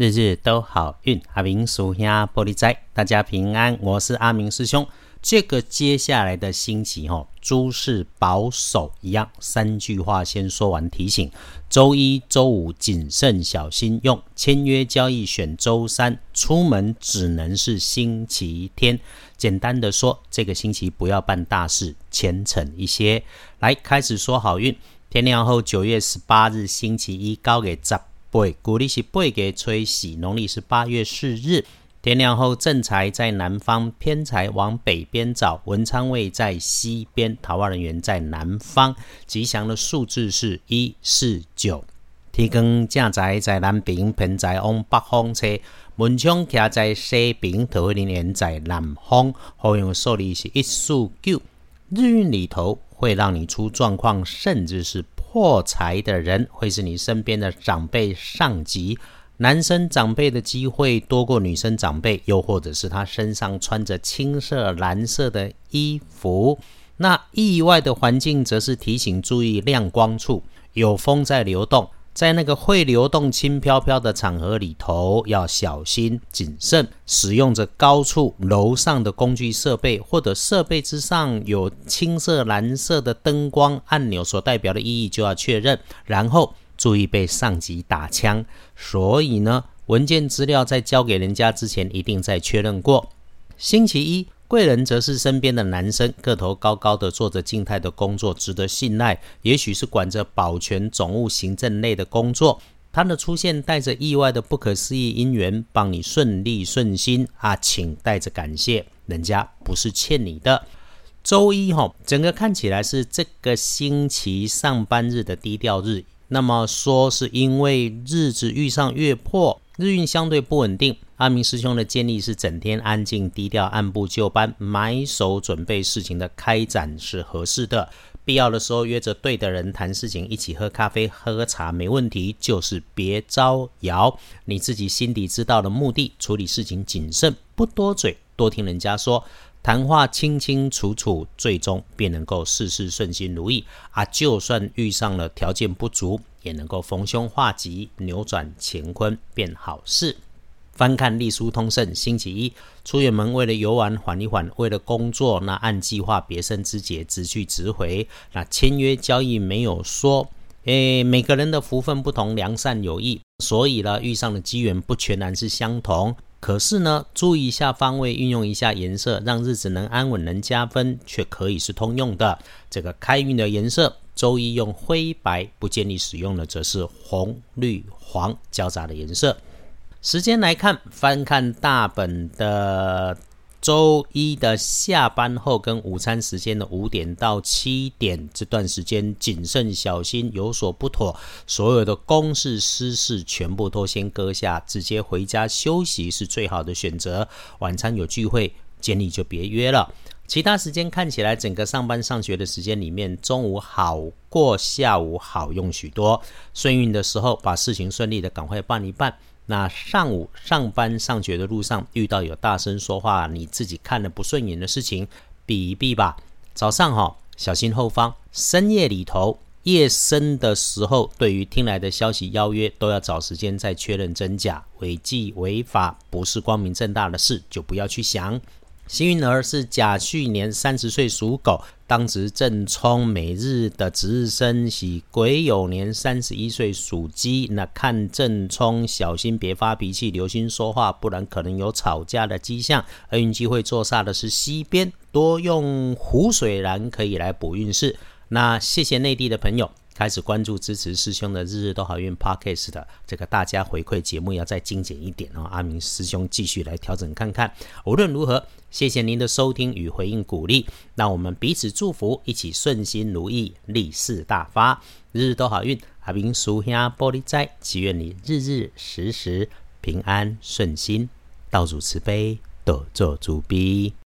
日日都好运，阿明属下玻璃仔，大家平安。我是阿明师兄。这个接下来的星期，哈，诸事保守一样，三句话先说完提醒。周一周五谨慎小心用，签约交易选周三，出门只能是星期天。简单的说，这个星期不要办大事，虔诚一些。来，开始说好运。天亮后，九月十八日星期一，高给十。八，古历是八月吹喜，农历是八月四日。天亮后，正财在南方，偏财往北边找。文昌位在西边，桃花人员在南方。吉祥的数字是一四九。天光正财在南边，偏财往北方车。门窗徛在西边，桃花人员在南方。好运的数字是一四九。日运里头会让你出状况，甚至是。破财的人会是你身边的长辈、上级。男生长辈的机会多过女生长辈，又或者是他身上穿着青色、蓝色的衣服。那意外的环境则是提醒注意亮光处，有风在流动。在那个会流动、轻飘飘的场合里头，要小心谨慎。使用着高处、楼上的工具设备，或者设备之上有青色、蓝色的灯光按钮所代表的意义，就要确认。然后注意被上级打枪。所以呢，文件资料在交给人家之前，一定再确认过。星期一。贵人则是身边的男生，个头高高的，做着静态的工作，值得信赖。也许是管着保全、总务、行政类的工作。他的出现带着意外的不可思议姻缘，帮你顺利顺心啊，请带着感谢，人家不是欠你的。周一哈，整个看起来是这个星期上班日的低调日。那么说是因为日子遇上月破，日运相对不稳定。阿明师兄的建议是：整天安静低调，按部就班，埋手准备事情的开展是合适的。必要的时候约着对的人谈事情，一起喝咖啡、喝茶没问题。就是别招摇，你自己心底知道的目的，处理事情谨慎，不多嘴，多听人家说，谈话清清楚楚，最终便能够事事顺心如意。啊，就算遇上了条件不足，也能够逢凶化吉，扭转乾坤，变好事。翻看隶书通胜，星期一出远门，为了游玩缓一缓，为了工作那按计划别生枝节，直去直回。那签约交易没有说，诶，每个人的福分不同，良善有益，所以呢，遇上的机缘不全然是相同。可是呢，注意一下方位，运用一下颜色，让日子能安稳，能加分，却可以是通用的。这个开运的颜色，周一用灰白，不建议使用的则是红、绿、黄交杂的颜色。时间来看，翻看大本的周一的下班后跟午餐时间的五点到七点这段时间，谨慎小心，有所不妥，所有的公事私事全部都先搁下，直接回家休息是最好的选择。晚餐有聚会，建议就别约了。其他时间看起来，整个上班上学的时间里面，中午好过下午好用许多。顺运的时候，把事情顺利的赶快办一办。那上午上班上学的路上遇到有大声说话，你自己看了不顺眼的事情，避一避吧。早上好，小心后方。深夜里头，夜深的时候，对于听来的消息邀约，都要找时间再确认真假。违纪违法不是光明正大的事，就不要去想。幸运儿是甲戌年三十岁属狗，当值正冲，每日的值日生喜癸酉年三十一岁属鸡。那看正冲，小心别发脾气，留心说话，不然可能有吵架的迹象。厄运机会坐煞的是西边，多用湖水蓝可以来补运势。那谢谢内地的朋友。开始关注支持师兄的日日都好运 Podcast 的这个大家回馈节目要再精简一点哦，阿明师兄继续来调整看看。无论如何，谢谢您的收听与回应鼓励，让我们彼此祝福，一起顺心如意，利市大发，日日都好运。阿明叔兄玻璃斋，祈愿你日日时时平安顺心，道主慈悲，多做主逼。